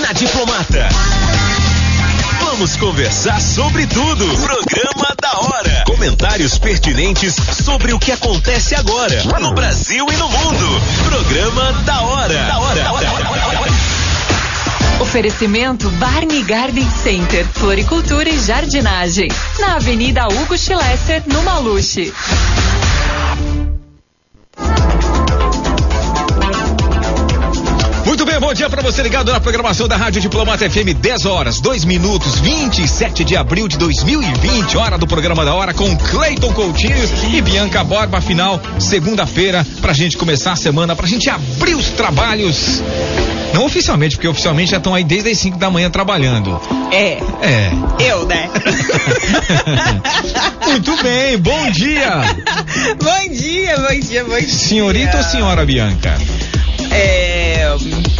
na Diplomata. Vamos conversar sobre tudo. Programa da hora. Comentários pertinentes sobre o que acontece agora no Brasil e no mundo. Programa da hora. Da hora. Da hora. Oferecimento Barney Garden Center, Floricultura e Jardinagem. Na Avenida Hugo Schlesser, no Maluche. Bom dia para você ligado na programação da Rádio Diplomata FM, 10 horas, 2 minutos, 27 de abril de 2020, hora do programa da hora com Cleiton Coutinho e Bianca Borba, final, segunda-feira, pra gente começar a semana, pra gente abrir os trabalhos. Não oficialmente, porque oficialmente já estão aí desde as 5 da manhã trabalhando. É. É. Eu, né? Muito bem, bom dia. bom dia, bom dia, bom dia. Senhorita ou senhora Bianca? É,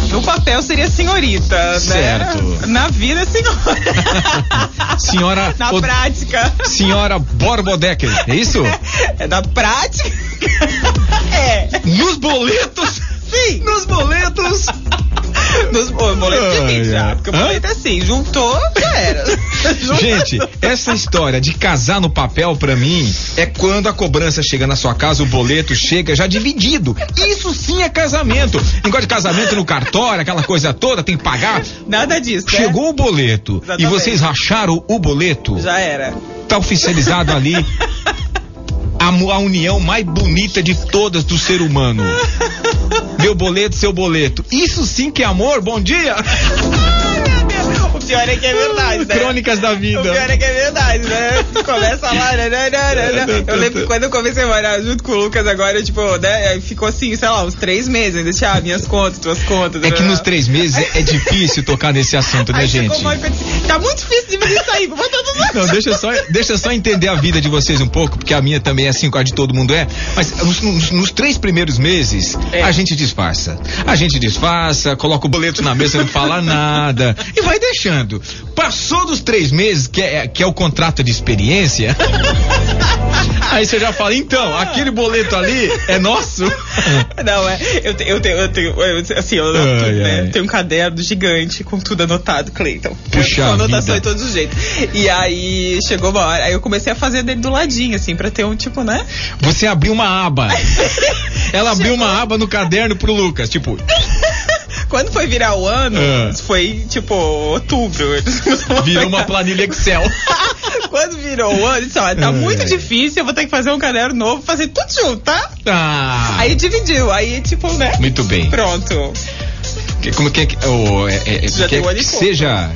no papel seria senhorita, certo. né? Na vida, senhora. senhora. Na o, prática. Senhora Borbodecker, é isso? É na prática. É. Nos boletos. Sim. Nos boletos. Nos boletos divide já. Porque o boleto é assim, juntou, já era. Gente, essa história de casar no papel, pra mim, é quando a cobrança chega na sua casa, o boleto chega já dividido. Isso sim é casamento. Negócio de casamento no cartório, aquela coisa toda, tem que pagar. Nada disso. né? Chegou o boleto Exatamente. e vocês racharam o boleto. Já era. Tá oficializado ali. A, a união mais bonita de todas do ser humano. Meu boleto, seu boleto. Isso sim que é amor, bom dia! Pior é que é verdade, né? Crônicas da vida. O pior é que é verdade, né? Começa lá, né, né, né, né, né. Eu lembro que quando eu comecei a morar junto com o Lucas agora, tipo, né? Ficou assim, sei lá, uns três meses. Ainda tinha ah, minhas contas, tuas contas. É que né? nos três meses é, é difícil tocar nesse assunto, né, Aí gente? disse, Tá muito difícil dividir isso aí, vou botar tudo Não, deixa só, deixa só entender a vida de vocês um pouco, porque a minha também é assim, a de todo mundo é. Mas nos, nos- nos três primeiros meses, É. a gente disfarça. A gente disfarça, coloca o boleto na mesa, não fala nada e vai deixando. Passou dos três meses, que é, que é o contrato de experiência, aí você já fala, então, aquele boleto ali é nosso. Não, é. Eu, te- eu tenho, eu tenho, assim, eu Ai, né? Tenho um caderno gigante com tudo anotado, Cleiton. Puxa Com anotação de todos os jeitos. E aí chegou uma hora, aí eu comecei a fazer dele do ladinho, assim, pra ter um tipo, né? Você abriu uma aba. Ela abriu uma aba no caderno pro Lucas, tipo, Quando foi virar o ano, Ah. foi tipo outubro. virou uma planilha Excel. Quando virou o ano, disse, olha, tá Ai. muito difícil, eu vou ter que fazer um caderno novo, fazer tudo junto, tá? Ah, Aí dividiu, aí tipo, né? muito bem. Pronto. Que- como que é que oh, é, é, é, Já que, é que conta.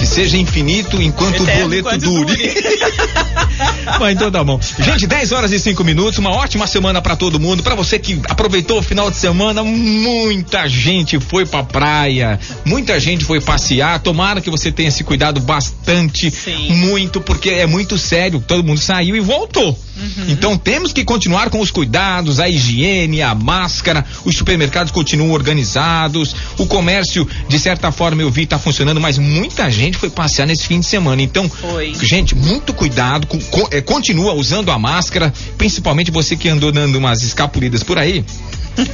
Seja que seja infinito enquanto Eterno o boleto dure. dure. Mas então tá bom. Gente, 10 horas e 5 minutos, uma ótima semana pra todo mundo. Pra você que aproveitou o final de semana, muita gente foi pra praia, muita gente foi passear. Tomara que você tenha se cuidado bastante, Sim. muito, porque é muito sério. Todo mundo saiu e voltou. Uhum. Então temos que continuar com os cuidados, a higiene, a máscara. Os supermercados continuam organizados. O comércio, de certa forma, eu vi tá funcionando, mas muita gente foi passear nesse fim de semana. Então, Foi. gente, muito cuidado. co- eh, continua usando a máscara, principalmente você que andou dando umas escapulidas por aí.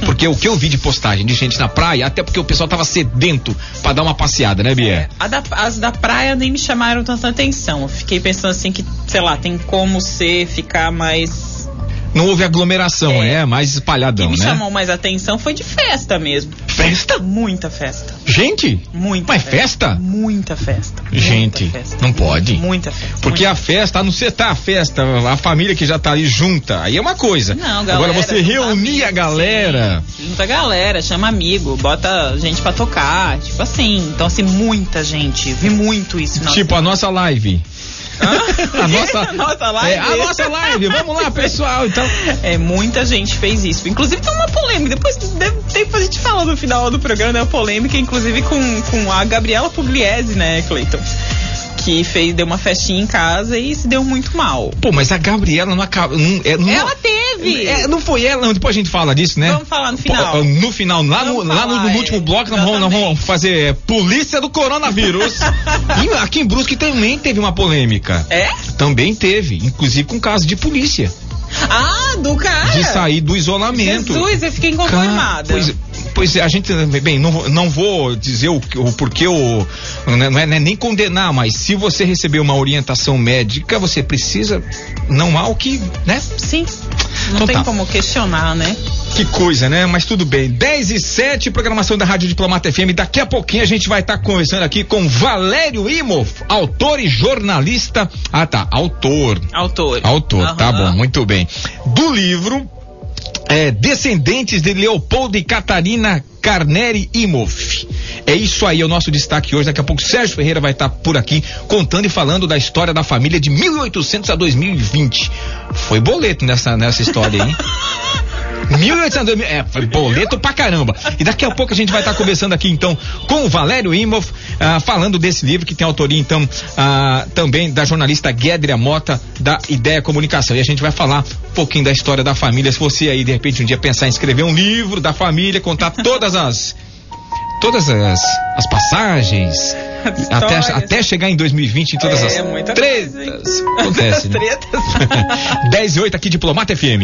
Porque o que eu vi de postagem de gente na praia, até porque o pessoal tava sedento pra dar uma passeada, né, Bia? A da- as da praia nem me chamaram tanta atenção. Eu Fiquei pensando assim que, sei lá, tem como ser, ficar mais. Não houve aglomeração, é, É. mais O que espalhadão, me né? chamou mais atenção foi de festa mesmo. Festa? Muita festa. Gente? Muita Mas festa? Muita festa. Muita Gente, festa. não pode. Muita festa. Porque muita a festa, a não ser tá a festa, a família que já tá ali junta, aí é uma coisa. Não, galera, Agora você junta reunir a galera. sim. Junta a galera, chama amigo, bota gente pra tocar, tipo assim. Então, assim, muita gente. Vi muito isso. na Tipo a nossa live. A nossa, Nossa live? É, a nossa live. Vamos lá, pessoal. Então, É, muita gente fez isso. Inclusive tem uma polêmica. Depois ter pra gente falar no final do programa, né? Uma polêmica, inclusive, com, com a Gabriela Pugliese, né, Cleiton? Que fez, deu uma festinha em casa e se deu muito mal. pô, mas a Gabriela não acaba. Não, é, não, Ela teve! é, não foi ela. Depois a gente fala disso, né? Vamos falar no Pô, final. no final, lá, no, lá no, no último é, bloco, nós vamos, nós vamos fazer é, polícia do coronavírus. e aqui em Brusque também teve uma polêmica. É? Também teve, inclusive com caso de polícia. Ah, do cara! De sair do isolamento. Jesus, eu fiquei inconformada. pois, Pois é, a gente, bem, não, não vou dizer o, o porquê, o, não é, não é nem condenar, mas se você receber uma orientação médica, você precisa, não há o que, né? Sim. Não Então tem tá. como questionar, né? Que coisa, né? Mas tudo bem. 10 e 7, programação da Rádio Diplomata FM. Daqui a pouquinho a gente vai estar conversando aqui com Valério Imov, autor e jornalista. Ah, tá. Autor. Autor. Autor, tá bom, muito bem. Do livro é, Descendentes de Leopoldo e Catarina Carneri Imhoff. É isso aí, é o nosso destaque hoje. Daqui a pouco Sérgio Ferreira vai estar por aqui contando e falando da história da família de 1800 a 2020. Foi boleto nessa, nessa história hein? 1800 a 2000, é, boleto pra caramba. E daqui a pouco a gente vai estar conversando aqui então com o Valério Imhoff, ah, falando desse livro que tem autoria então ah, também da jornalista Guédria Mota da Ideia Comunicação. E a gente vai falar um pouquinho da história da família. Se você aí de repente um dia pensar em escrever um livro da família, contar todas as todas as, as passagens até, Histórias. até chegar em 2020 em todas É, as muita tretas. coisa? Acontece, né? Tretas. 10 e 8 aqui, Diplomata FM.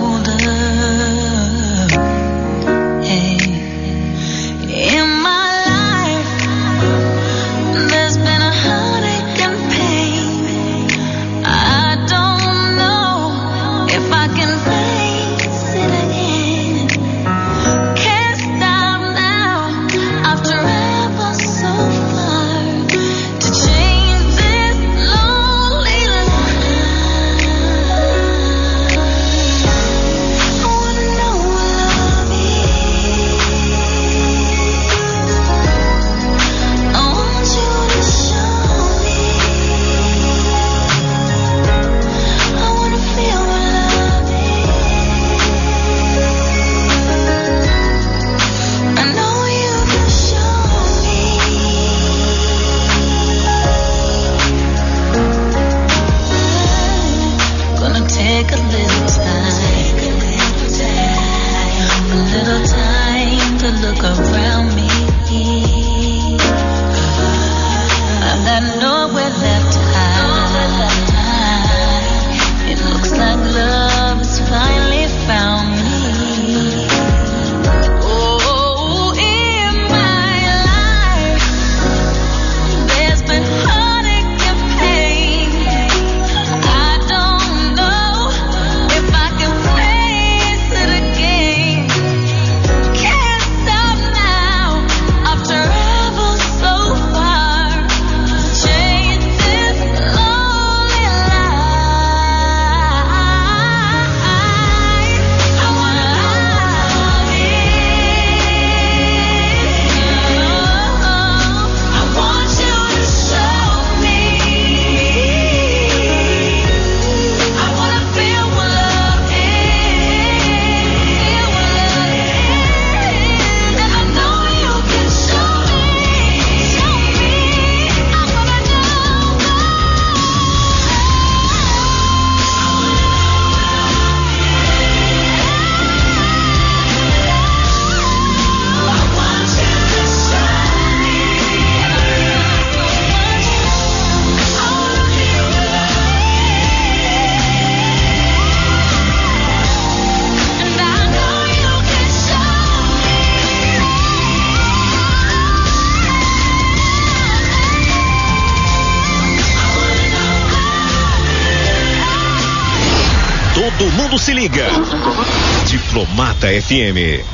Todo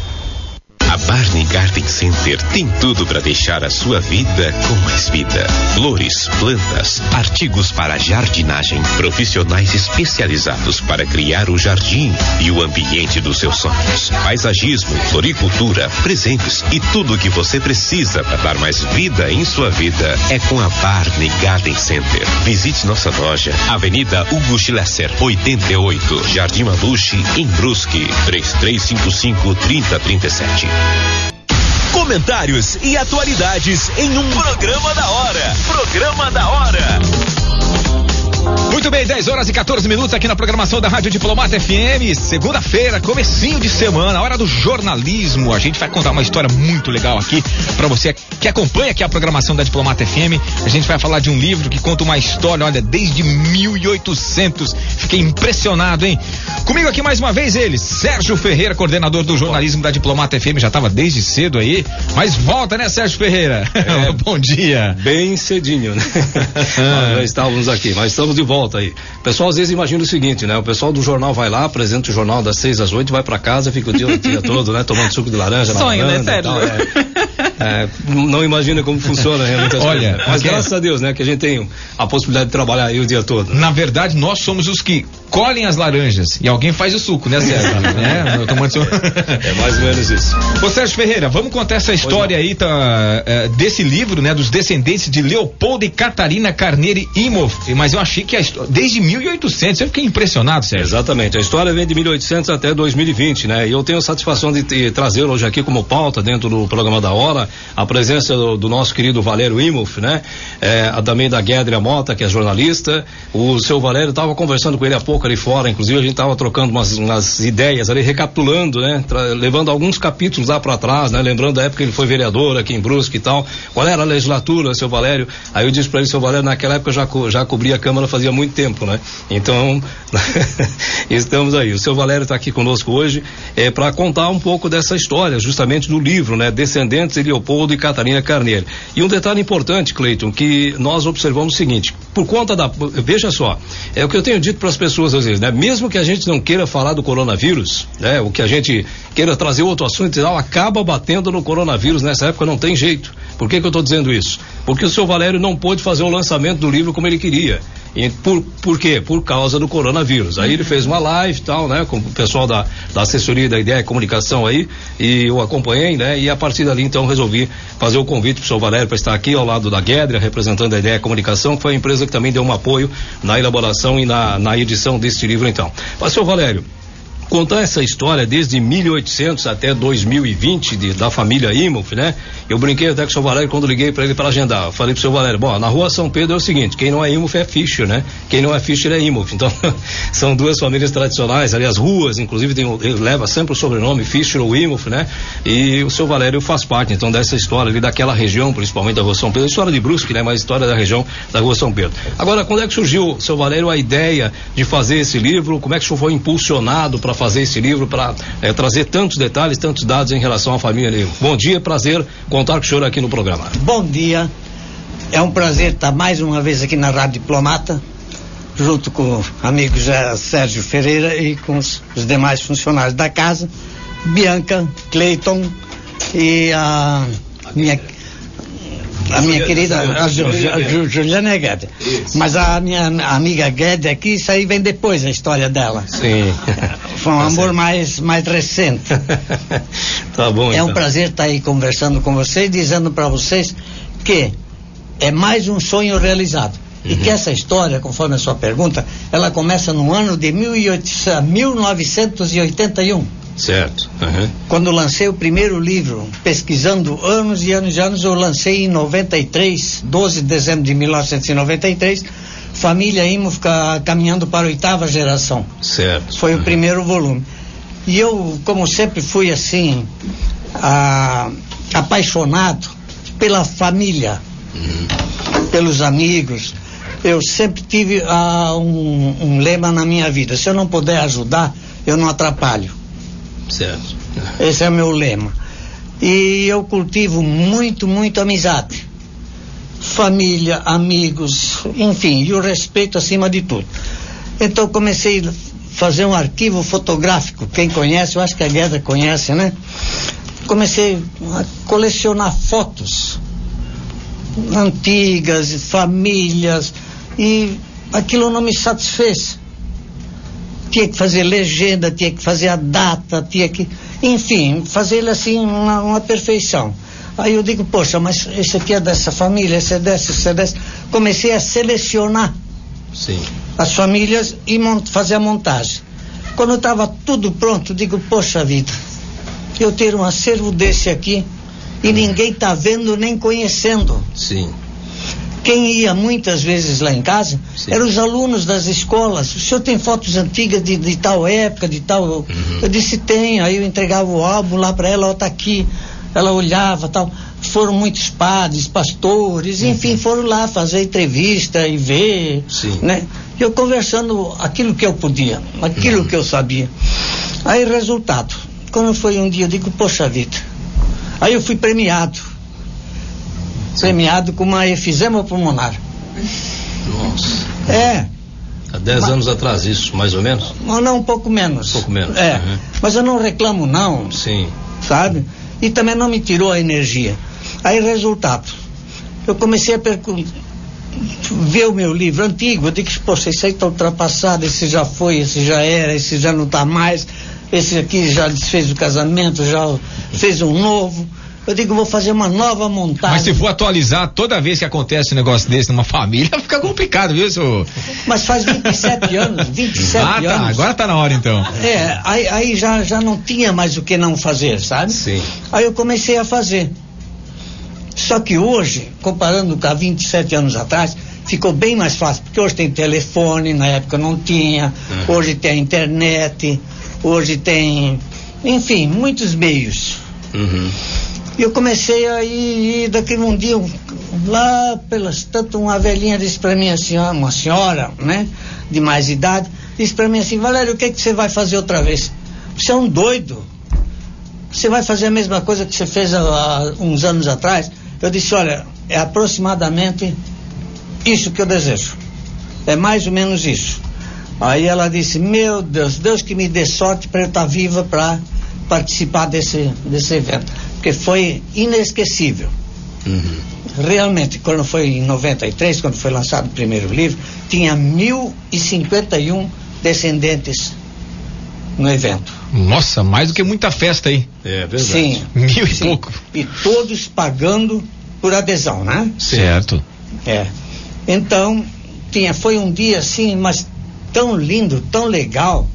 deixar a sua vida com mais vida. Flores, plantas, artigos para jardinagem, profissionais especializados para criar o jardim e o ambiente dos seus sonhos. Paisagismo, floricultura, presentes e tudo o que você precisa para dar mais vida em sua vida é com a Barney Garden Center. Visite nossa loja, Avenida Hugo Schlesser, 88, Jardim Maluche, em Brusque, 3355 3037. Comentários e atualidades em um programa da hora. Programa da hora. Muito bem, 10 horas e 14 minutos aqui na programação da Rádio Diplomata FM. Segunda-feira, comecinho de semana, hora do jornalismo. A gente vai contar uma história muito legal aqui para você que acompanha aqui a programação da Diplomata FM. A gente vai falar de um livro que conta uma história, olha, desde 1800. Fiquei impressionado, hein? Comigo aqui mais uma vez ele, Sérgio Ferreira, coordenador do jornalismo da Diplomata FM. Já estava desde cedo aí, mas volta, né, Sérgio Ferreira? É, Bom dia. Bem cedinho, né? Nós já estávamos aqui, mas estamos de volta aí. O pessoal às vezes imagina o seguinte, né? O pessoal do jornal vai lá, apresenta o jornal das seis às oito, vai para casa, fica o dia, o dia todo, né? Tomando suco de laranja, na Sonho, né, varanda e tal, Sérgio? é. É, não imagina como funciona realmente as Olha, coisas. Mas aqui é- graças a Deus, né? Que a gente tem a possibilidade de trabalhar aí o dia todo. Na verdade, nós somos os que colhem as laranjas e alguém faz o suco, né, Sérgio? né? Tomando seu- É mais ou menos isso. Ô Sérgio Ferreira, vamos contar essa história aí tá, é, desse livro, né, dos descendentes de Leopoldo e Catarina Carneiro Imhoff. Mas eu achei que a histó- desde 1800, eu fiquei impressionado, Sérgio. Exatamente. A história vem de 1800 até 2020, né? E eu tenho a satisfação de te- trazer hoje aqui como pauta dentro do programa da hora a presença do, do nosso querido Valério Imhoff, né? É, a- também da Guédria Mota, que é jornalista. O seu Valério estava conversando com ele há pouco ali fora, inclusive a gente estava trocando umas, umas ideias ali, recapitulando, né? Tra- levando alguns capítulos lá para trás, né? Lembrando da época que ele foi vereador aqui em Brusque e tal. Qual era a legislatura, seu Valério? Aí eu disse para ele, seu Valério, naquela época eu já, co- já cobria a Câmara fazia muito tempo, né? Então, estamos aí. O seu Valério está aqui conosco hoje é, para contar um pouco dessa história, justamente do livro, né? Descendentes de Leopoldo e Catarina Carneiro. E um detalhe importante, Cleiton, que nós observamos o seguinte: por conta da. Veja só, é o que eu tenho dito para as pessoas às vezes, né? Mesmo que a gente não queira falar do coronavírus, né? O que a gente queira trazer outro assunto e tal, acaba batendo no coronavírus nessa época, não tem jeito. Por que, que eu estou dizendo isso? Porque o seu Valério não pôde fazer o lançamento do livro como ele queria. E por, por quê? Por causa do coronavírus. Aí ele fez uma live tal, né? Com o pessoal da, da assessoria da Ideia e Comunicação aí, e eu acompanhei, né? E a partir dali, então, resolvi fazer o convite pro seu Valério para estar aqui ao lado da Guedra, representando a Ideia e Comunicação, que foi a empresa que também deu um apoio na elaboração e na, na edição deste livro, então. Mas, seu Valério, contar essa história desde 1800 até 2020 de, da família Imhoff, né? Eu brinquei até com o seu Valério quando liguei para ele para agendar. Eu falei pro seu Valério, bom, na rua São Pedro é o seguinte, quem não é Imhoff é Fischer, né? Quem não é Fischer é Imhoff. Então, são duas famílias tradicionais, ali as ruas, inclusive tem, leva sempre o sobrenome Fischer ou Imhoff, né? E o seu Valério faz parte, então, dessa história ali daquela região, principalmente da rua São Pedro, história de Brusque, né? Mas história da região da rua São Pedro. Agora, quando é que surgiu, seu Valério, a ideia de fazer esse livro? Como é que o senhor foi impulsionado para fazer esse livro, para trazer tantos detalhes, tantos dados em relação à família Lima? Bom dia, prazer contar com o senhor aqui no programa. Bom dia. É um prazer estar mais uma vez aqui na Rádio Diplomata, junto com o amigo Sérgio Ferreira e com os, os demais funcionários da casa, Bianca, Cleiton e a minha a minha querida a Ju- Ju- Ju- Juliana Guedes. Mas a minha amiga Guedes aqui, isso aí vem depois a história dela. Sim. Foi um Tá amor mais, mais recente. tá bom, É um então. prazer estar aí conversando com vocês, dizendo para vocês que é mais um sonho realizado. E Uhum. que essa história, conforme a sua pergunta, ela começa no ano de 1800 1981, Certo. Uhum. quando lancei o primeiro livro, pesquisando anos e anos e anos, eu lancei em 93, 12 de dezembro de 1993, Família Imo fica caminhando para a oitava geração. Certo. Foi o primeiro volume. E eu, como sempre, fui assim, ah, apaixonado pela família, pelos amigos. Eu sempre tive ah, um, um lema na minha vida: se eu não puder ajudar, eu não atrapalho. Certo. Esse é o meu lema. E eu cultivo muito, muito amizade. Família, amigos, enfim, e o respeito acima de tudo. Então comecei a fazer um arquivo fotográfico. Quem conhece, eu acho que a Gueda conhece, né? comecei a colecionar fotos antigas, famílias, e aquilo não me satisfez. Tinha que fazer legenda, tinha que fazer a data, tinha que. Enfim, fazer ele assim uma, uma perfeição. Aí eu digo, poxa, mas esse aqui é dessa família, esse é dessa, esse é dessa. Comecei a selecionar Sim. as famílias e fazer a montagem. Quando estava tudo pronto, digo, poxa vida, eu ter um acervo desse aqui e ninguém está vendo nem conhecendo. Sim. Quem ia muitas vezes lá em casa Sim. eram os alunos das escolas. O senhor tem fotos antigas de, de tal época, de tal. Uhum. Eu disse, tem. Aí eu entregava o álbum lá para ela, ó, tá aqui. Ela olhava tal. Foram muitos padres, pastores, enfim, foram lá fazer entrevista e ver. Uhum. Sim. Né? E eu conversando aquilo que eu podia, aquilo Uhum. que eu sabia. Aí, resultado. Quando foi um dia, eu digo, poxa vida. Aí eu fui premiado. Premiado com uma efizema pulmonar. Nossa. É, Há 10 Mas- anos atrás, isso, mais ou menos? ou não, um pouco menos. Um pouco menos, É, uhum. mas eu não reclamo não, Sim. sabe? E também não me tirou a energia. Aí, resultado, eu comecei a percu- ver o meu livro antigo, eu digo, poxa, esse aí está ultrapassado, esse já foi, esse já era, esse já não está mais, esse aqui já desfez o casamento, já fez um novo. Eu digo, vou fazer uma nova montagem. Mas se for atualizar toda vez que acontece um negócio desse numa família, fica complicado, viu, senhor? Mas faz 27 anos, 27 Ah, tá. anos. Agora tá na hora então. É, aí, aí já, já não tinha mais o que não fazer, sabe? Sim. Aí eu comecei a fazer. Só que hoje, comparando com há 27 anos atrás, ficou bem mais fácil, porque hoje tem telefone, na época não tinha, Uhum. hoje tem a internet, hoje tem, enfim, muitos meios. Uhum. E eu comecei a ir, ir daqui um dia, lá pelas tanto, uma velhinha disse para mim assim, uma senhora, né, de mais idade, disse para mim assim, Valério, o que, que você vai fazer outra vez? Você é um doido. Você vai fazer a mesma coisa que você fez há, há uns anos atrás? Eu disse, olha, é aproximadamente isso que eu desejo. É mais ou menos isso. Aí ela disse, meu Deus, Deus que me dê sorte para eu estar viva para participar desse, desse evento. Porque foi inesquecível. Uhum. Realmente, quando foi em 93, quando foi lançado o primeiro livro, tinha 1051 descendentes no evento. Nossa, mais do que muita festa aí. É verdade. Sim. Mil e sim. pouco. E todos pagando por adesão, né? Certo. É. Então, tinha, foi um dia assim, mas tão lindo, tão legal,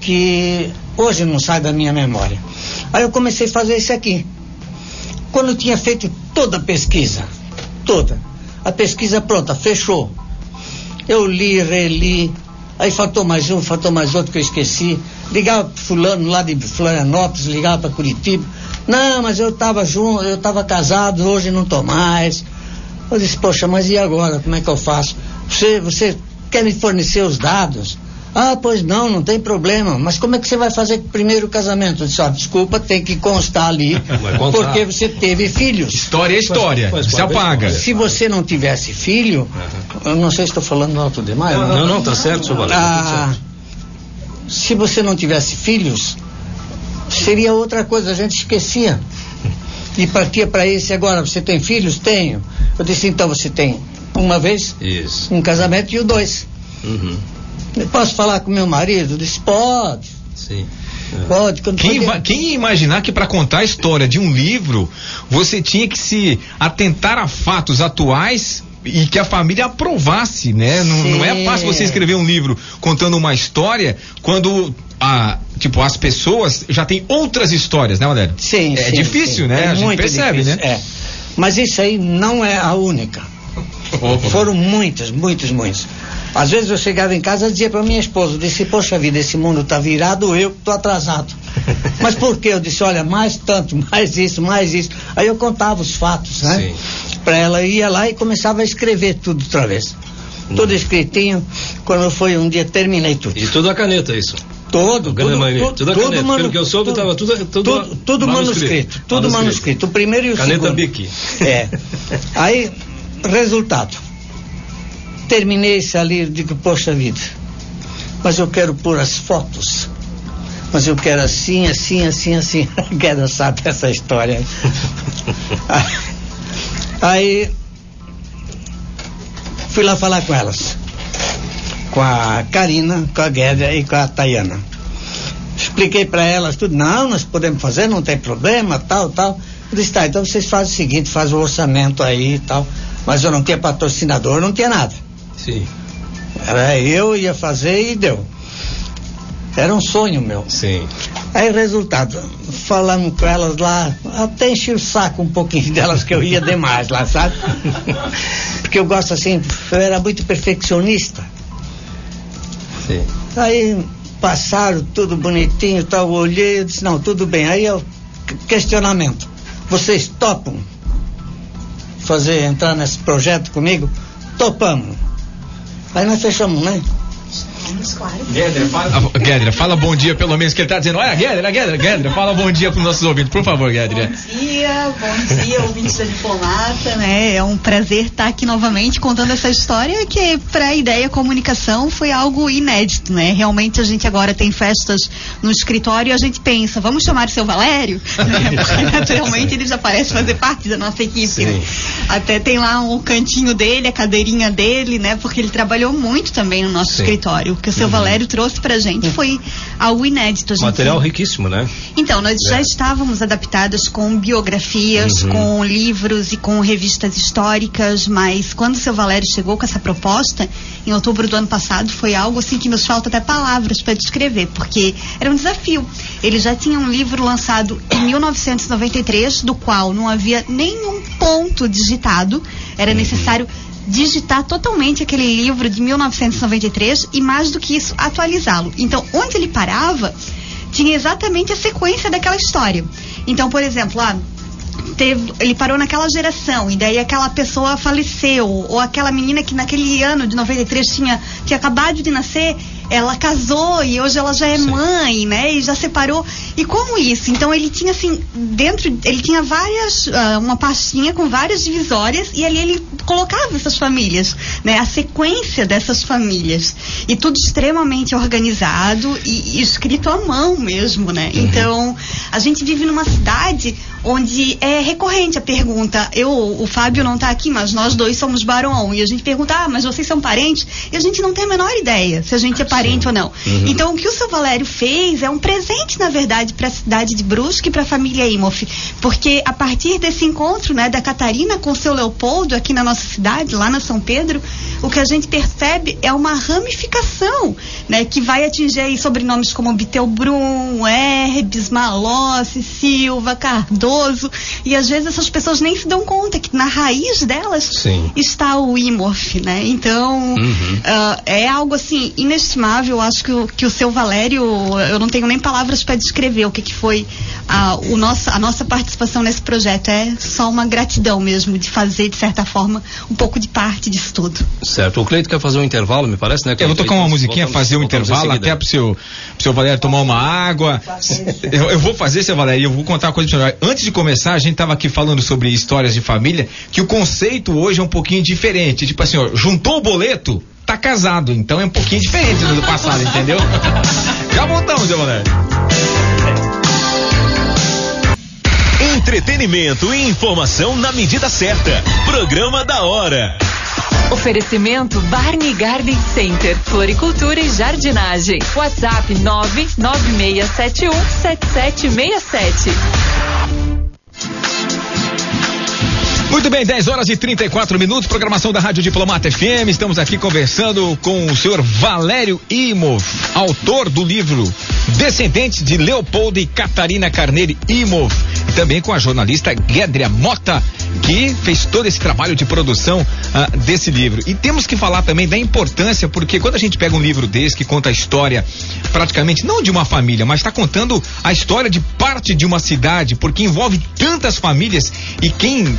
que hoje não sai da minha memória. Aí eu comecei a fazer isso aqui. Quando eu tinha feito toda a pesquisa, toda, a pesquisa pronta, fechou. Eu li, reli, aí faltou mais um, faltou mais outro que eu esqueci. Ligava pro fulano lá de Florianópolis, ligava para Curitiba. Não, mas eu estava junto, eu estava casado, hoje não tô mais. Eu disse, poxa, mas e agora? Como é que eu faço? Você, você quer me fornecer os dados? Ah, pois não, não tem problema. Mas como é que você vai fazer com o primeiro casamento? Eu disse, ó, desculpa, tem que constar ali, porque você teve filhos. História é história. Faz- faz Se apaga. Se você não tivesse filho, eu não sei se estou falando alto demais. Não, não, não, tá certo, senhor Valério. tá Ah, se você não tivesse filhos, seria outra coisa, a gente esquecia. E partia para esse agora, você tem filhos? Tenho. Eu disse, então você tem uma vez, Isso. um casamento e o dois. Uhum. Eu posso falar com meu marido? Eu disse, pode, Sim. pode. Quando Quem, de- quem ia imaginar que para contar a história de um livro, você tinha que se atentar a fatos atuais e que a família aprovasse, né? Não, não é fácil você escrever um livro contando uma história quando a, tipo, as pessoas já têm outras histórias, né, Valério? Sim, É sim, difícil, sim. né? É a gente muito percebe, difícil, né? É. Mas isso aí não é a única. Foram muitas, muitos, muitos. Às vezes eu chegava em casa e dizia para minha esposa, disse, poxa vida, esse mundo está virado, eu estou atrasado. Mas por quê? Eu disse, olha, mais tanto, mais isso, mais isso. Aí eu contava os fatos, né? Para ela ia lá e começava a escrever tudo outra vez. Tudo escritinho. Quando foi um dia, terminei tudo. E tudo a caneta, isso. Todo, tudo, maioria, tudo, tudo tudo caneta. manu- Pelo que eu soube, tava tudo- tudo tudo, tudo manuscrito. manuscrito, tudo Manuscrito. manuscrito. O primeiro e o Caneta segundo. Bic. É. Aí, resultado. Terminei esse ali, eu digo, poxa vida, mas eu quero pôr as fotos mas eu quero assim, assim, assim, assim. Quero sabe essa história. Aí fui lá falar com elas. Com a Karina, com a Guédia e com a Tayana. Expliquei para elas tudo, não, nós podemos fazer, não tem problema, tal, tal. Eu disse, tá, então vocês fazem o seguinte, fazem o orçamento aí e tal. Mas eu não tinha patrocinador, não tinha nada. Sim, Era eu ia fazer e deu. Era um sonho meu. sim. Aí, resultado, falando com elas lá, até enchi o saco um pouquinho delas, que eu ia demais lá, sabe? Porque eu gosto assim, eu era muito perfeccionista. Sim. Aí passaram tudo bonitinho tal, eu olhei e disse, não, tudo bem. Aí eu, que- questionamento, vocês topam fazer, entrar nesse projeto comigo? Topamos. Aí nós fechamos, né? Guedra, fala, Ah, Guedra, fala bom dia, pelo menos, que ele tá dizendo. Olha, Guedra, Guedra, Guedra, fala bom dia pros nossos ouvintes, por favor, Guedra. Bom dia, bom dia, ouvintes da Diplomata, né? É um prazer estar aqui novamente contando essa história que para a ideia comunicação foi algo inédito, né? Realmente a gente agora tem festas no escritório e a gente pensa, vamos chamar o seu Valério? Né? Porque naturalmente ele já parece fazer parte da nossa equipe. né? Até tem lá um cantinho dele, a cadeirinha dele, né? Porque ele trabalhou muito também no nosso Sim. escritório. O que o seu Valério trouxe pra gente foi algo inédito. Gente Material riquíssimo, né? então, nós já É. estávamos adaptadas com biografias, Uhum. com livros e com revistas históricas, mas quando o seu Valério chegou com essa proposta, em outubro do ano passado, foi algo assim que nos falta até palavras para descrever, porque era um desafio. Ele já tinha um livro lançado em 1993, do qual não havia nenhum ponto digitado, era necessário digitar totalmente aquele livro de 1993 e mais do que isso atualizá-lo. Então, onde ele parava, tinha exatamente a sequência daquela história. Então, por exemplo, ah, teve, ele parou naquela geração e daí aquela pessoa faleceu ou aquela menina que naquele ano de 93 tinha tinha acabado de nascer ela casou e hoje ela já é mãe, né? E já separou. E como isso? Então ele tinha assim, dentro, ele tinha várias, ah, uma pastinha com várias divisórias e ali ele colocava essas famílias, né? A sequência dessas famílias. E tudo extremamente organizado e, e escrito à mão mesmo, né? Então, a gente vive numa cidade onde é recorrente a pergunta. Eu, o Fábio não está aqui, mas nós dois somos Barão. E a gente pergunta, ah, mas vocês são parentes? E a gente não tem a menor ideia se a gente é parente ou não. Então, o que o seu Valério fez é um presente, na verdade, para a cidade de Brusque e para a família Imoff. Porque a partir desse encontro, né, da Catarina com o seu Leopoldo aqui na nossa cidade, lá na São Pedro, o que a gente percebe é uma ramificação, né, que vai atingir sobrenomes como Bittelbrum, Herbes, Malossi, Silva, Cardoso, e às vezes essas pessoas nem se dão conta que na raiz delas Sim. está o Imorf, né? Então, Uhum. ah, é algo assim inestimável. Acho que o, que o seu Valério, eu não tenho nem palavras para descrever o que, que foi a, o nossa, a nossa participação nesse projeto. É só uma gratidão mesmo de fazer, de certa forma, um pouco de parte disso tudo. Certo. O Cleito quer fazer um intervalo, me parece, né? Eu vou tocar uma musiquinha, Voltamos- fazer um intervalo até pro seu, pro seu Valério tomar uma água. Eu, eu vou fazer, seu Valério, eu vou contar uma coisa pro senhor. Antes de começar, a gente tava aqui falando sobre histórias de família, que o conceito hoje é um pouquinho diferente. Tipo assim, ó, juntou o boleto, tá casado. Então é um pouquinho diferente do passado, entendeu? Já voltamos, Valério. Entretenimento e informação na medida certa. Programa da hora. Oferecimento Barney Garden Center, Floricultura e Jardinagem. WhatsApp 996717767. Música muito bem, 10 horas e 34 minutos, programação da Rádio Diplomata FM. Estamos aqui conversando com o senhor Valério Imov, autor do livro Descendentes de Leopoldo e Catarina Carneiro Imov, e também com a jornalista Guédria Mota, que fez todo esse trabalho de produção ah, desse livro. E temos que falar também da importância, porque quando a gente pega um livro desse que conta a história praticamente não de uma família, mas está contando a história de parte de uma cidade, porque envolve tantas famílias e quem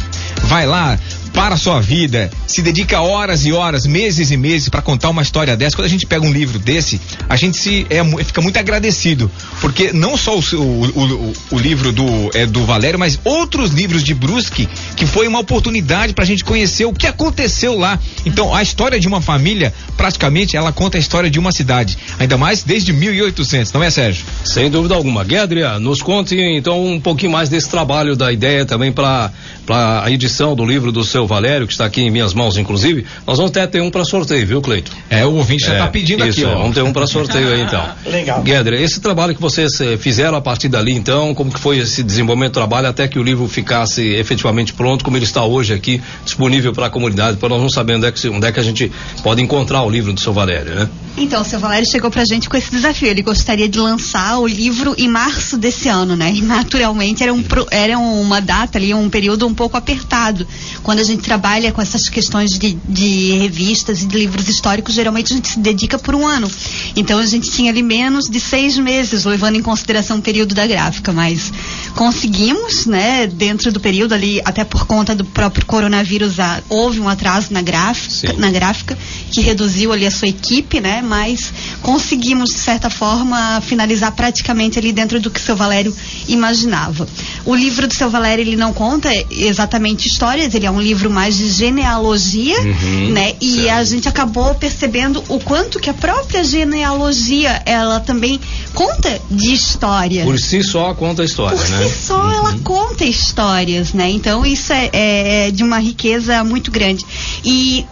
vai lá para a sua vida, se dedica horas e horas, meses e meses para contar uma história dessa. Quando a gente pega um livro desse, a gente se é, fica muito agradecido, porque não só o, o, o, o livro do, é, do Valério, mas outros livros de Brusque, que foi uma oportunidade para a gente conhecer o que aconteceu lá. Então, a história de uma família, praticamente, ela conta a história de uma cidade, ainda mais desde 1800, não é, Sérgio? Sem dúvida alguma. Guédria, nos conte então um pouquinho mais desse trabalho da ideia também para para a edição do livro do seu Valério, que está aqui em minhas mãos, inclusive. Nós vamos até ter um para sorteio, viu, Cleito? É, o ouvinte já É, tá pedindo isso, aqui, ó. Vamos ter um para sorteio aí então. Legal. Guédria, esse trabalho que vocês eh, fizeram a partir dali, então, como que foi esse desenvolvimento do trabalho até que o livro ficasse efetivamente pronto, como ele está hoje aqui, disponível para a comunidade, para nós não saber onde é, que, onde é que a gente pode encontrar o livro do seu Valério, né? Então, o seu Valério chegou pra gente com esse desafio. Ele gostaria de lançar o livro em março desse ano, né? E naturalmente era, um, era uma data ali, um período um pouco apertado. Quando a gente trabalha com essas questões de, de revistas e de livros históricos, geralmente a gente se dedica por um ano. Então a gente tinha ali menos de seis meses, levando em consideração o período da gráfica, mas conseguimos, né? Dentro do período ali, até por conta do próprio coronavírus, ah, houve um atraso na gráfica, Sim. na gráfica que reduziu ali a sua equipe, né? Mas conseguimos de certa forma finalizar praticamente ali dentro do que o seu Valério imaginava. O livro do seu Valério ele não conta exatamente histórias, ele é um livro mais de genealogia, Uhum, né? E certo. a gente acabou percebendo o quanto que a própria genealogia ela também conta de história. Por si só conta a história, Por né? Só ela conta histórias, né? Então isso é, é de uma riqueza muito grande. E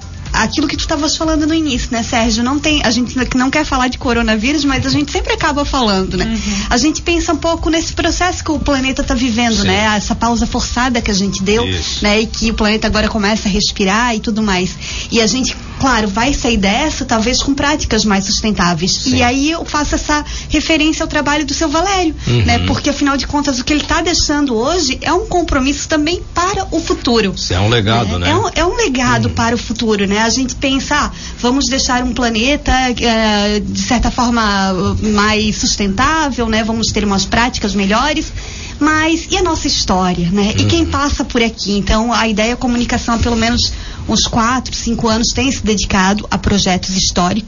aquilo que tu estavas falando no início, né, Sérgio? Não tem, a gente não quer falar de coronavírus, mas a gente sempre acaba falando, né? A gente pensa um pouco nesse processo que o planeta está vivendo, Sim. né? Essa pausa forçada que a gente deu, Isso. né? E que o planeta agora começa a respirar e tudo mais. E a gente, claro, vai sair dessa talvez com práticas mais sustentáveis. Sim. E aí eu faço essa referência ao trabalho do seu Valério, Uhum. né? Porque afinal de contas o que ele está deixando hoje é um compromisso também para o futuro. Isso é um legado, né? É um, é um legado para o futuro, né? A gente pensa, ah, vamos deixar um planeta eh, de certa forma mais sustentável, né? Vamos ter umas práticas melhores. Mas e a nossa história, né? E quem passa por aqui? Então, a ideia é comunicação há pelo menos uns quatro, cinco anos tem se dedicado a projetos históricos,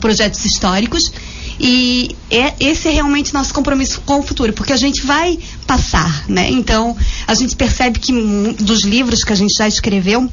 projetos históricos. E é, esse é realmente nosso compromisso com o futuro, porque a gente vai passar, né? Então, a gente percebe que dos livros que a gente já escreveu,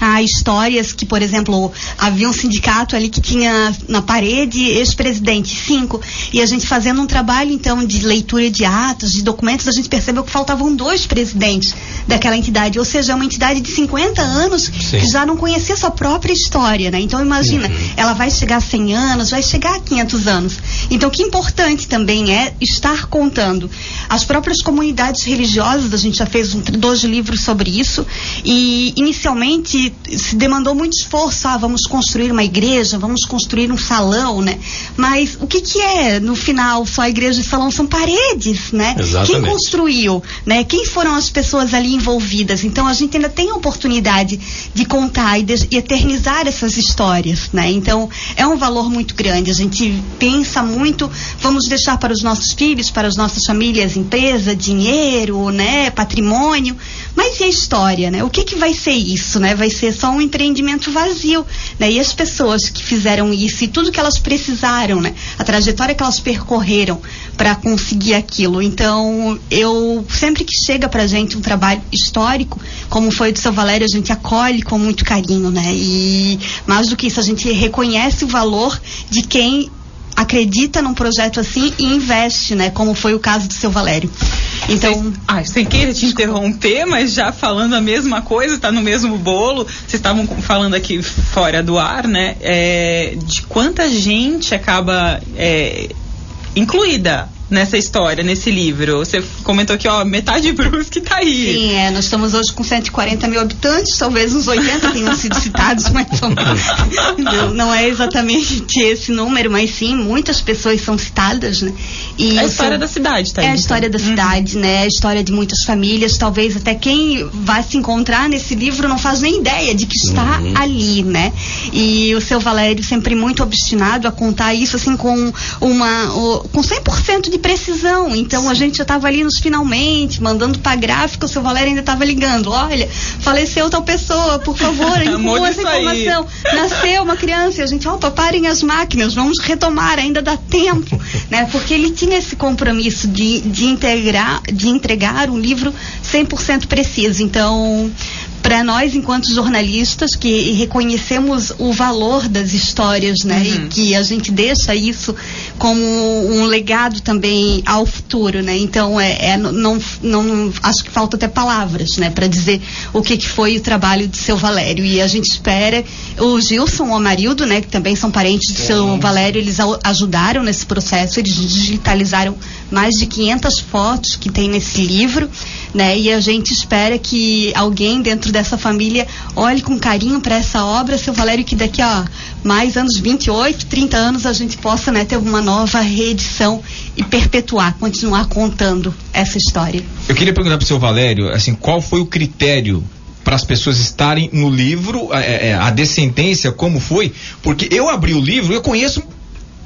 há histórias que, por exemplo, havia um sindicato ali que tinha na parede ex-presidente, cinco, e a gente fazendo um trabalho, então, de leitura de atos, de documentos, a gente percebeu que faltavam dois presidentes daquela entidade, ou seja, é uma entidade de 50 anos Sim. que já não conhecia sua própria história, né? Então, imagina, ela vai chegar a 100 anos, vai chegar a 500 anos. Então, que importante também é estar contando. As próprias comunidades religiosas, a gente já fez um, dois livros sobre isso, e inicialmente se demandou muito esforço. Ah, vamos construir uma igreja, vamos construir um salão, né? Mas o que que é, no final, só a igreja e salão são paredes, né? Exatamente. Quem construiu, né? Quem foram as pessoas ali envolvidas? Então a gente ainda tem a oportunidade de contar e, de, e eternizar essas histórias, né? Então é um valor muito grande. A gente pensa muito, vamos deixar para os nossos filhos, para as nossas famílias, empresa, dinheiro, né? Patrimônio. Mas e a história, né? O que que vai ser isso, né? Vai ser só um empreendimento vazio, né? E as pessoas que fizeram isso e tudo que elas precisaram, né? A trajetória que elas percorreram para conseguir aquilo. Então, eu sempre que chega pra gente um trabalho histórico, como foi o do seu Valério, a gente acolhe com muito carinho, né? E mais do que isso, a gente reconhece o valor de quem acredita num projeto assim e investe, né? Como foi o caso do seu Valério. Então, Vocês- ah, sem querer te interromper, mas já falando a mesma coisa, tá no mesmo bolo. Vocês estavam falando aqui fora do ar, né? é, de quanta gente acaba é, incluída nessa história, nesse livro. Você comentou que, ó, metade de Brusque tá aí. Sim, é, nós estamos hoje com 140 mil habitantes, talvez uns 80 tenham sido citados, mas não, não, é exatamente esse número, mas sim, muitas pessoas são citadas, né? E É a história da cidade, tá É aí, a história da então. cidade, né? A história de muitas famílias. Talvez até quem vai se encontrar nesse livro não faz nem ideia de que está ali, né? E o seu Valério sempre muito obstinado a contar isso assim com uma com 100% de de precisão. Então a gente já estava ali nos finalmente, mandando pra gráfica, o seu Valério ainda estava ligando. Olha, faleceu tal pessoa, por favor, inclua essa disso aí. informação. Nasceu uma criança e a gente, opa, parem as máquinas, vamos retomar, ainda dá tempo, né? Porque ele tinha esse compromisso de, de, integrar, de entregar um livro 100% preciso. Então, para nós, enquanto jornalistas, que reconhecemos o valor das histórias, né? E que a gente deixa isso como um legado também ao futuro, né? Então, é, é- não, não, acho que falta até palavras, né? Para dizer o que, que foi o trabalho de seu Valério. E a gente espera, o Gilson, o Amarildo, né? Que também são parentes de seu Valério, eles ajudaram nesse processo, eles digitalizaram mais de 500 fotos que tem nesse livro, né? E a gente espera que alguém dentro dessa família olhe com carinho para essa obra, seu Valério, que daqui a mais anos 28, 30 anos a gente possa, né, ter uma nova reedição e perpetuar, continuar contando essa história. Eu queria perguntar pro seu Valério, assim, qual foi o critério para as pessoas estarem no livro, é, é, a descendência, como foi? Porque eu abri o livro, eu conheço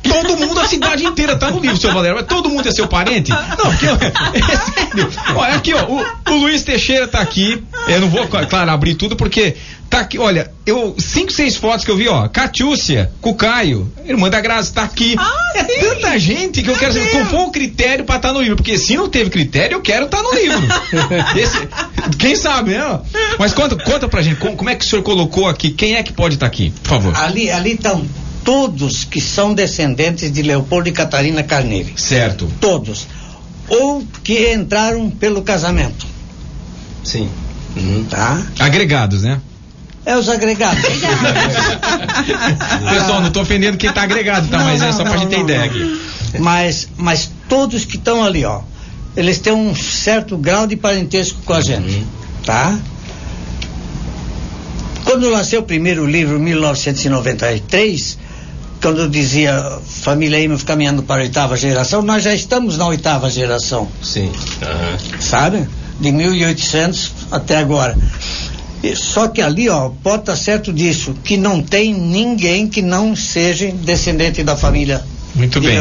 todo mundo, a cidade inteira tá no livro, seu Valério. Mas todo mundo é seu parente? Não, porque, é sério. Olha aqui, ó, o, o Luiz Teixeira tá aqui. Eu não vou, claro, abrir tudo porque tá aqui, olha, eu cinco, seis fotos que eu vi, ó. Catiúcia, com o Caio, irmã da Graça, tá aqui. é tanta gente que eu quero saber qual foi o critério pra estar no livro, porque se não teve critério, eu quero estar no livro. Esse- quem sabe, né? Mas conta, conta pra gente, como, como é que o senhor colocou aqui? Quem é que pode estar aqui, por favor? Ali ali estão todos que são descendentes de Leopoldo e Catarina Carneiro. Certo. Todos. Ou que entraram pelo casamento, Sim. Uhum. tá? Agregados, né? É os agregados. Pessoal, não tô ofendendo quem tá agregado, tá? Não, Mas é não, só pra não, gente ter ideia aqui. Mas, mas todos que estão ali, ó, eles têm um certo grau de parentesco com a gente, tá? Quando eu lancei o primeiro livro, em 1993, quando eu dizia família Imhoff caminhando para a oitava geração, nós já estamos na oitava geração, Sim. Aham. sabe? De 1800 até agora. E- Só que ali, ó, pode estar certo disso, que não tem ninguém que não seja descendente da família Muito de bem.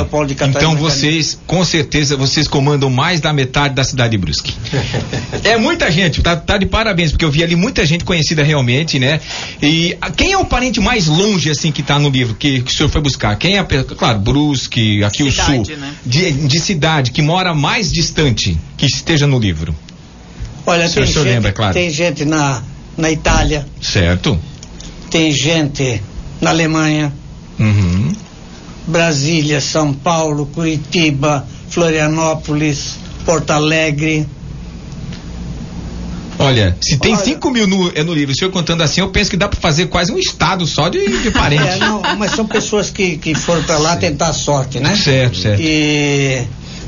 Então vocês, com certeza, vocês comandam mais da metade da cidade de Brusque. é muita gente, tá, tá de parabéns, porque eu vi ali muita gente conhecida realmente, né? E ah, quem é o parente mais longe, assim, que tá no livro, que, que o senhor foi buscar? Quem é, a claro, Brusque, aqui o Cidade, sul, né? de, de cidade, que mora mais distante, que esteja no livro. Olha, O senhor- tem o senhor gente, lembra, claro. tem gente na, na Itália, Certo? tem gente na Alemanha, Uhum. Brasília, São Paulo, Curitiba, Florianópolis, Porto Alegre. Olha, se tem Olha. 5 mil no, é no livro, o senhor contando assim, eu penso que dá pra fazer quase um estado só de, de parente. É, não, mas são pessoas que, que foram para lá tentar a sorte, né? Certo, certo. E,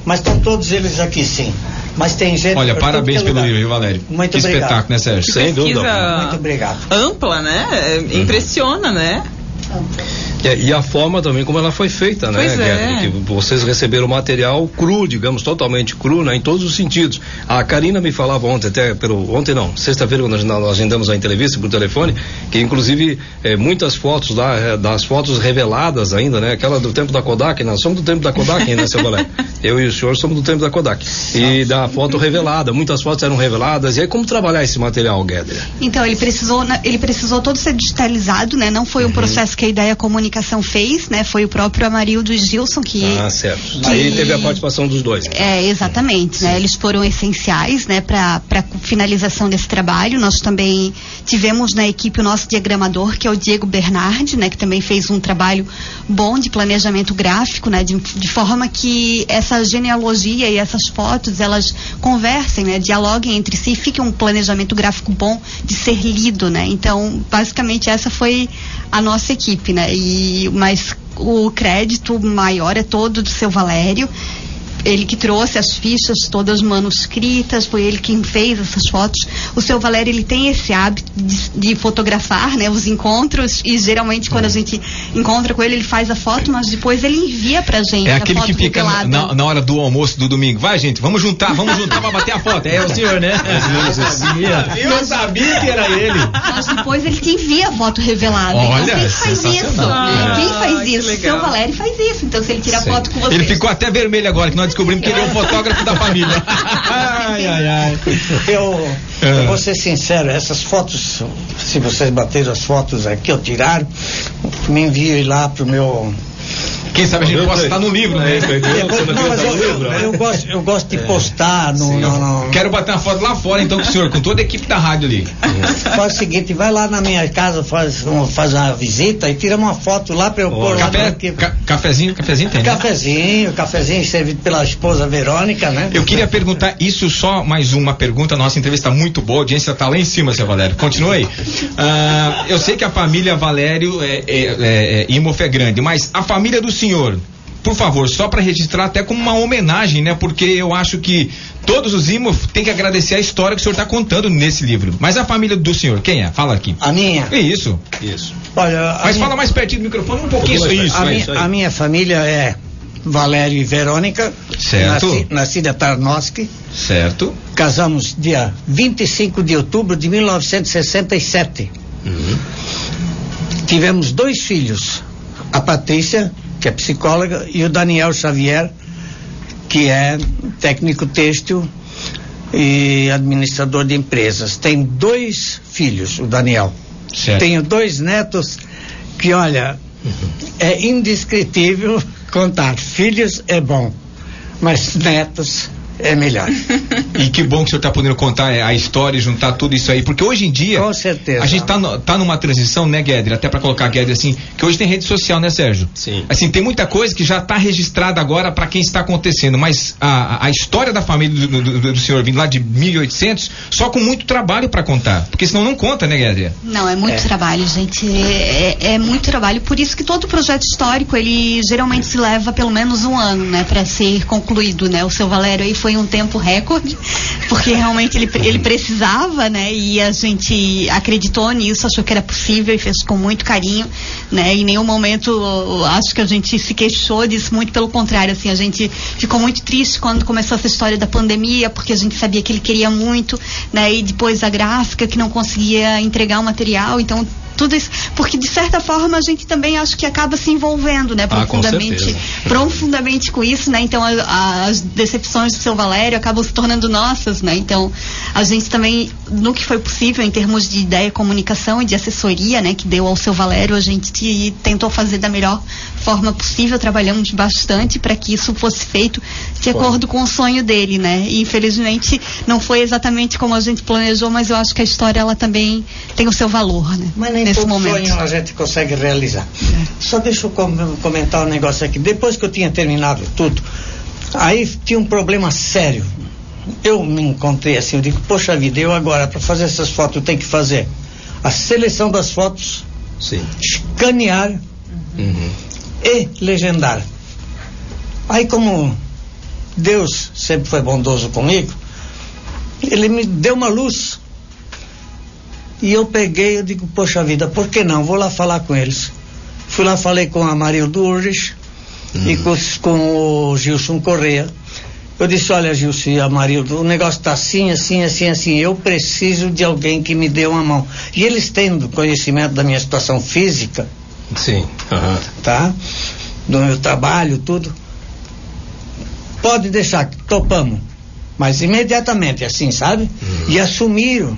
mas estão todos eles aqui, sim. Mas tem gente. Olha, parabéns é pelo livro, Valério? Muito que obrigado. espetáculo, né, Sérgio? Sem dúvida. Muito obrigado. ampla, né? É, Impressiona, né? É, e a forma também como ela foi feita, né, é. Que vocês receberam material cru, digamos, totalmente cru, né, em todos os sentidos. A Karina me falava ontem, até pelo. Ontem não, sexta-feira, quando nós, agendamos a entrevista por telefone, que inclusive eh, muitas fotos lá, eh, das fotos reveladas ainda, né? Aquela do tempo da Kodak, nós somos do tempo da Kodak ainda, seu Valério. Eu e o senhor somos do tempo da Kodak. E da foto revelada, muitas fotos eram reveladas. E aí, como trabalhar esse material, Guedes? Então, ele precisou, ele precisou todo ser digitalizado, né? Não foi Uhum. um processo que a Ideia Comunicação fez, né? Foi o próprio Amarildo e Gilson que... Ah, certo. que- Aí teve a participação dos dois. É, exatamente, né? Eles foram essenciais, né, para para finalização desse trabalho. Nós também tivemos na equipe o nosso diagramador, que é o Diego Bernardi, né, que também fez um trabalho bom de planejamento gráfico, né, de, de forma que essa genealogia e essas fotos elas conversem, né, dialoguem entre si, fique um planejamento gráfico bom de ser lido, né? Então, basicamente essa foi a nossa equipe, né? E mas o crédito maior é todo do seu Valério ele que trouxe as fichas todas manuscritas, foi ele quem fez essas fotos. O seu Valério, ele tem esse hábito de, de fotografar, né, os encontros e geralmente quando a gente encontra com ele, ele faz a foto, mas depois ele envia pra gente É a aquele foto que fica na, revelada. na- na hora do almoço do domingo. Vai, gente, vamos juntar, vamos juntar pra bater a foto. É o senhor, né? Eu sabia. Eu sabia que era ele. Mas depois ele te envia a foto revelada. Olha, então quem faz isso? Ah, Quem faz que isso? O seu Valério faz isso. Então se ele tira a foto com você. Ele ficou até vermelho agora, que nós descobrimos que ele é o fotógrafo da família. Ai, ai, ai. Eu, É. eu vou ser sincero, essas fotos, se vocês bateram as fotos aqui, ou tiraram, me enviem lá pro meu. Quem sabe a gente possa estar no livro, né? Depois- não, mas eu, gosto, eu gosto de postar no, no- no- Quero bater uma foto lá fora, então, com o senhor, com toda a equipe da rádio ali. Faz o seguinte, vai lá na minha casa, faz, um- faz uma visita e tira uma foto lá pra eu pôr lá Café, no- ca- cafezinho, cafezinho tem, né? Cafezinho, cafezinho servido pela esposa Verônica, né? Eu queria perguntar isso só mais uma pergunta. Nossa entrevista tá muito boa, a audiência tá lá em cima, seu Valério. Continue aí. Ah, eu sei que a família Valério é, é, é, é, Imof é grande, mas a família do senhor, por favor, só para registrar até como uma homenagem, né? Porque eu acho que todos os Imof têm que agradecer a história que o senhor está contando nesse livro. Mas a família do senhor, quem é? Fala aqui. A minha? É isso. Isso. Olha, Mas minha- fala mais pertinho do microfone um pouquinho. mais Isso, a, é minha, isso a minha família é Valério e Verônica. Certo. Nasci, nascida Tarnowski. Certo. Casamos dia 25 de outubro de 1967. Tivemos dois filhos, a Patrícia, que é psicóloga, e o Daniel Xavier, que é técnico têxtil e administrador de empresas. Tem dois filhos, o Daniel. Certo. Tenho dois netos que, olha, é indescritível contar. Filhos é bom, mas netos é melhor. E que bom que o senhor está podendo contar é, a história e juntar tudo isso aí, porque hoje em dia. Com certeza. A gente tá, no- tá numa transição, né, Guedes? Até para colocar Guedes assim, que hoje tem rede social, né, Sérgio? Sim. Assim, tem muita coisa que já está registrada agora para quem está acontecendo, mas a, a- história da família do, do- do- do senhor vindo lá de 1800, só com muito trabalho para contar, porque senão não conta, né, Guedes? Não, é muito trabalho, gente. É, é- é muito trabalho. Por isso que todo projeto histórico, ele geralmente se leva pelo menos um ano, né, para ser concluído, né? O seu Valério aí foi um tempo recorde, porque realmente ele, ele precisava, né? E a gente acreditou nisso, achou que era possível e fez com muito carinho, né? Em nenhum momento acho que a gente se queixou disso, muito pelo contrário, assim, a gente ficou muito triste quando começou essa história da pandemia, porque a gente sabia que ele queria muito, né? E depois a gráfica que não conseguia entregar o material, então tudo isso, porque de certa forma a gente também acho que acaba se envolvendo, né, Ah, com profundamente, profundamente com isso, né? Então a- a- as decepções do seu Valério acabam se tornando nossas, né? Então a gente também, no que foi possível em termos de ideia, comunicação e de assessoria, né, que deu ao seu Valério, a gente te- tentou fazer da melhor forma possível, trabalhamos bastante para que isso fosse feito de acordo com o sonho dele, né? E infelizmente não foi exatamente como a gente planejou, mas eu acho que a história ela também tem o seu valor, né? Mas Nesse todo momento. sonho a gente consegue realizar. Só deixa eu com- comentar um negócio aqui. Depois que eu tinha terminado tudo, aí tinha um problema sério. Eu me encontrei assim, eu digo, poxa vida, eu agora, para fazer essas fotos, eu tenho que fazer a seleção das fotos, Sim. escanear Uhum. e legendar. Aí como Deus sempre foi bondoso comigo, ele me deu uma luz. E eu peguei, eu digo, poxa vida, por que não? Vou lá falar com eles. Fui lá, falei com a Marildo Urges e com, os- com o Gilson Correia. Eu disse, olha Gilson e a Marildo, o negócio está assim, assim, assim, assim, eu preciso de alguém que me dê uma mão. E eles tendo conhecimento da minha situação física, Sim. Aham. tá? Do meu trabalho, tudo. Pode deixar, que topamos. Mas imediatamente, assim, sabe? E assumiram.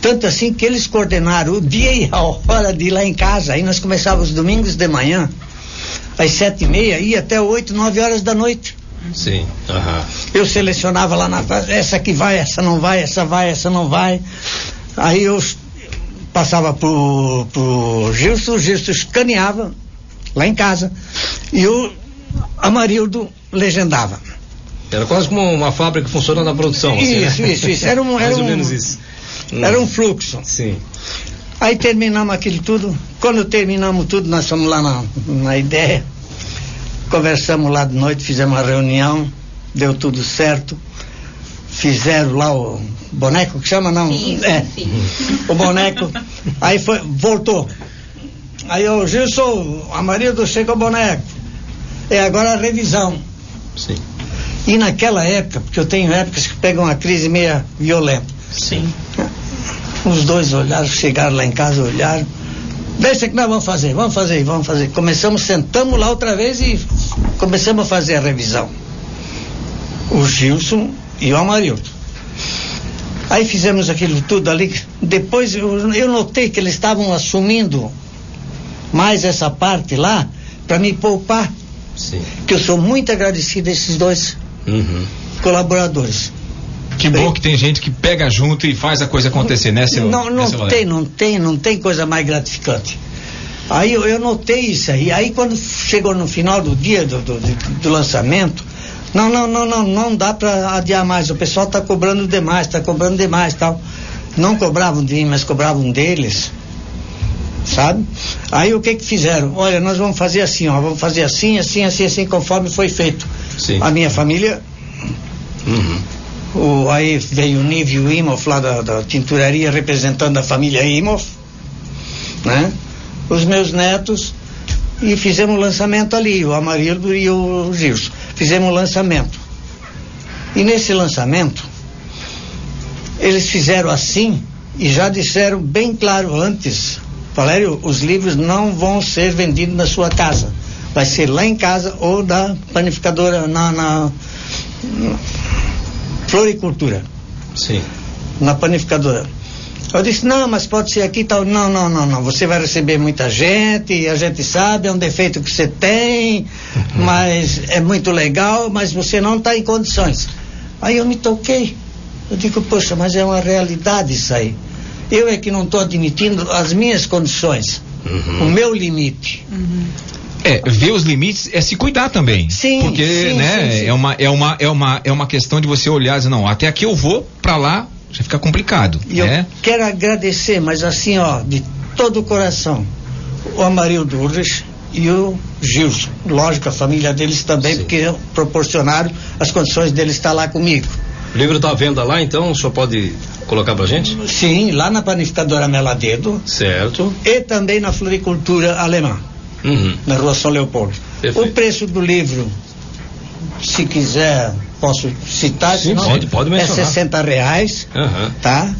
Tanto assim que eles coordenaram o dia e a hora de ir lá em casa. Aí nós começávamos domingos de manhã, às sete e meia, ia até oito, nove horas da noite. Sim. Aham. Eu selecionava lá na casa, essa que vai, essa não vai, essa vai, essa não vai. Aí eu passava pro, pro Gilson, o Gilson escaneava lá em casa e o Amarildo legendava. Era quase como uma fábrica funcionando na produção. assim, Isso, né? isso, isso. Era um- era Mais ou um- menos isso. Hum. Era um fluxo. Sim. Aí terminamos aquilo tudo. Quando terminamos tudo, nós fomos lá na, na ideia. Conversamos lá de noite, fizemos uma reunião, deu tudo certo. Fizeram lá o boneco que chama, não? é. O boneco. Aí foi, voltou. Aí o Gilson, a Marildo chega o boneco. É agora a revisão. Sim. E naquela época, porque eu tenho épocas que pegam uma crise meia violenta. Sim. Os dois olharam, chegaram lá em casa, olharam. Deixa que nós vamos fazer, vamos fazer, vamos fazer. Começamos, sentamos lá outra vez e começamos a fazer a revisão. O Gilson e o Amarildo. Aí fizemos aquilo tudo ali. Depois eu, eu notei que eles estavam assumindo mais essa parte lá para me poupar. Sim. Que eu sou muito agradecido a esses dois Uhum. colaboradores. Que bom que tem gente que pega junto e faz a coisa acontecer, né, seu? Não, né, não seu tem, não tem, não tem coisa mais gratificante. Aí eu, eu notei isso aí. Aí quando chegou no final do dia do, do, do- do lançamento, não, não, não, não, não dá para adiar mais. O pessoal está cobrando demais, está cobrando demais tal. Não cobravam de mim, mas cobravam deles. Sabe? Aí o que que fizeram? Olha, nós vamos fazer assim, ó, vamos fazer assim, assim, assim, assim, conforme foi feito. Sim. A minha família Uhum. O, aí veio o Nívio Imoff lá da, da tinturaria representando a família Imoff, né? Os meus netos e fizemos o lançamento ali, o Amarildo e o Gilson. Fizemos o lançamento. E nesse lançamento, eles fizeram assim e já disseram bem claro antes, Valério, os livros não vão ser vendidos na sua casa. Vai ser lá em casa ou da panificadora na, na floricultura, Sim. na panificadora. Eu disse, não, mas pode ser aqui e tal. Não, não, não, não. Você vai receber muita gente, a gente sabe, é um defeito que você tem, mas é muito legal, mas você não está em condições. Aí eu me toquei. Eu digo, poxa, mas é uma realidade isso aí. Eu é que não estou admitindo as minhas condições, o meu limite. É, ver os limites é se cuidar também. Sim, Porque, sim, né, sim, sim. É, uma, é, uma, é, uma, é uma questão de você olhar e dizer, não, até aqui eu vou, pra lá já fica complicado. E eu né? quero agradecer, mas assim, ó, de todo o coração, o Amarildo Urres e o Gilson. Lógico, a família deles também, Sim. porque proporcionaram as condições deles estar lá comigo. O livro está à venda lá, então o senhor pode colocar pra gente? Sim, lá na panificadora Meladedo Certo. e também na floricultura alemã, Uhum. na rua São Leopoldo. Perfeito. O preço do livro, se quiser, posso citar, Sim, pode, pode é mencionar. 60 reais. Aham. tá?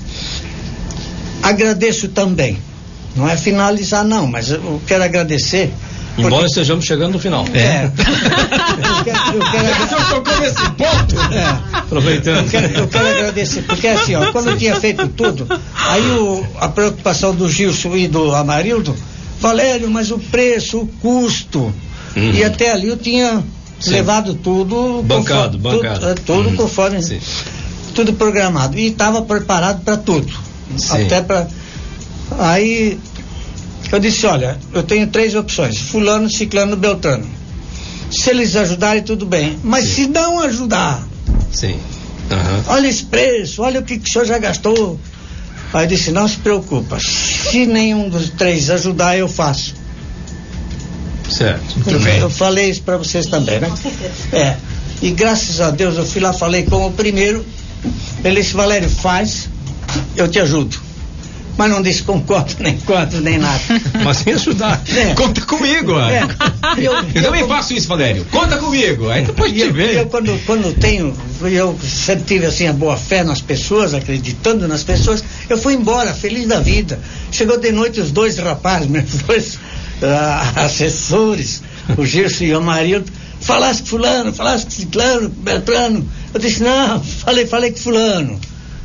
Agradeço também. Não é finalizar não, mas eu quero agradecer. Embora porque- estejamos chegando no final. É. eu quero, eu quero, tocou nesse ponto. é. Aproveitando. Eu quero, eu quero agradecer, porque assim, ó, quando eu tinha feito tudo, aí o- a preocupação do Gilson e do Amarildo, Valério, mas o preço, o custo. Uhum. E até ali eu tinha Sim. levado tudo Bancado, conforme- bancado. Tudo, é, tudo Uhum. conforme Sim. tudo programado e estava preparado para tudo. Sim. Até para aí eu disse, olha, eu tenho três opções, fulano, ciclano, beltrano. Se eles ajudarem, tudo bem. Mas Sim. se não ajudar, Sim. Aham. olha esse preço, olha o que, que o senhor já gastou. Aí eu disse, não se preocupa, se nenhum dos três ajudar, eu faço. Certo. Eu, bem. eu falei isso para vocês também, né? É. E graças a Deus eu fui lá, falei com o primeiro. Ele disse, Valério, faz, eu te ajudo. Mas não disse com quanto, nem quanto, nem nada. Mas sem ajudar. É. Conta comigo. É. E eu, Eu também faço isso, Valério. Conta comigo. Aí depois te eu, vê. eu quando, quando tenho, eu sempre tive assim a boa fé nas pessoas, acreditando nas pessoas, eu fui embora, feliz da vida. Chegou de noite os dois rapazes, meus dois ah, assessores, o Gerson e o Amarildo, falasse com fulano, falasse com ciclano, beltrano. Eu disse, não, falei, falei com fulano.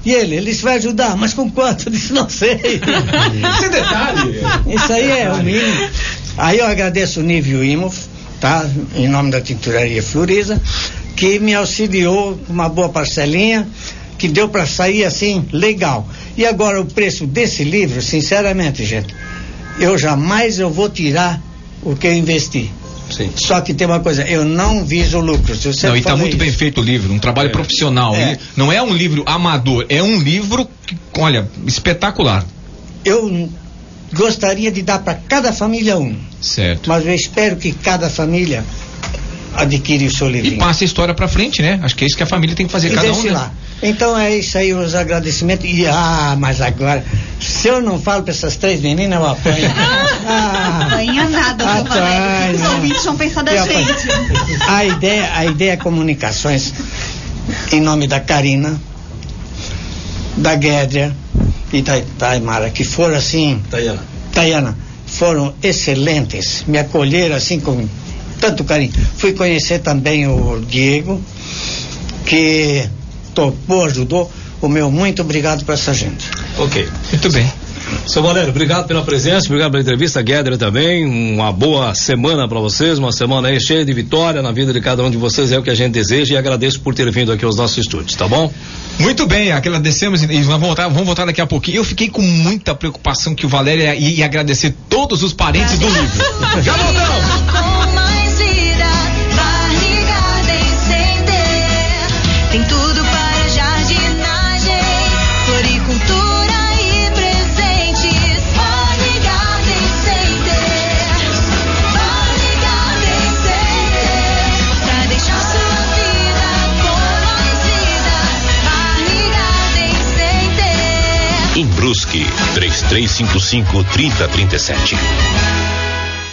E ele, ele disse, vai ajudar, mas com quanto? Eu disse, não sei. Esse detalhe. Isso aí é o mínimo. Aí eu agradeço o Nívio Imoff, tá? Em nome da Tinturaria Floriza, que me auxiliou com uma boa parcelinha, que deu para sair assim, legal. E agora o preço desse livro, sinceramente, gente, eu jamais eu vou tirar o que eu investi. Sim. Só que tem uma coisa, eu não viso lucro. Eu Não, e tá falei muito bem isso. feito o livro, um trabalho É. profissional. É. Não é um livro amador, é um livro, que, olha, espetacular. Eu gostaria de dar para cada família um, Certo. mas eu espero que cada família adquire o seu E livrinho. passa a história pra frente, né? Acho que é isso que a família tem que fazer E cada um. né? lá. Então é isso aí, os agradecimentos. E ah, mas agora, se eu não falo para essas três meninas, eu apanho. Ah, Apanha nada, Ah, tá, Os né? ouvintes vão pensar da eu gente. A ideia, a ideia é comunicações, em nome da Karina, da Guédria e da Taimara, que foram assim, Tayana. Tayana, foram excelentes, me acolheram assim com tanto carinho. Fui conhecer também o Diego, que topou, ajudou. O meu muito obrigado para essa gente. Ok. Muito bem. Seu Valério, obrigado pela presença, obrigado pela entrevista, Guedra também. Uma boa semana para vocês, uma semana aí cheia de vitória na vida de cada um de vocês, é o que a gente deseja e agradeço por ter vindo aqui aos nossos estúdios, tá bom? Muito bem, agradecemos e nós vamos voltar, vamos voltar daqui a pouquinho. Eu fiquei com muita preocupação que o Valério ia, ia agradecer todos os parentes do livro. Já voltamos! Brusque, 3355 3037.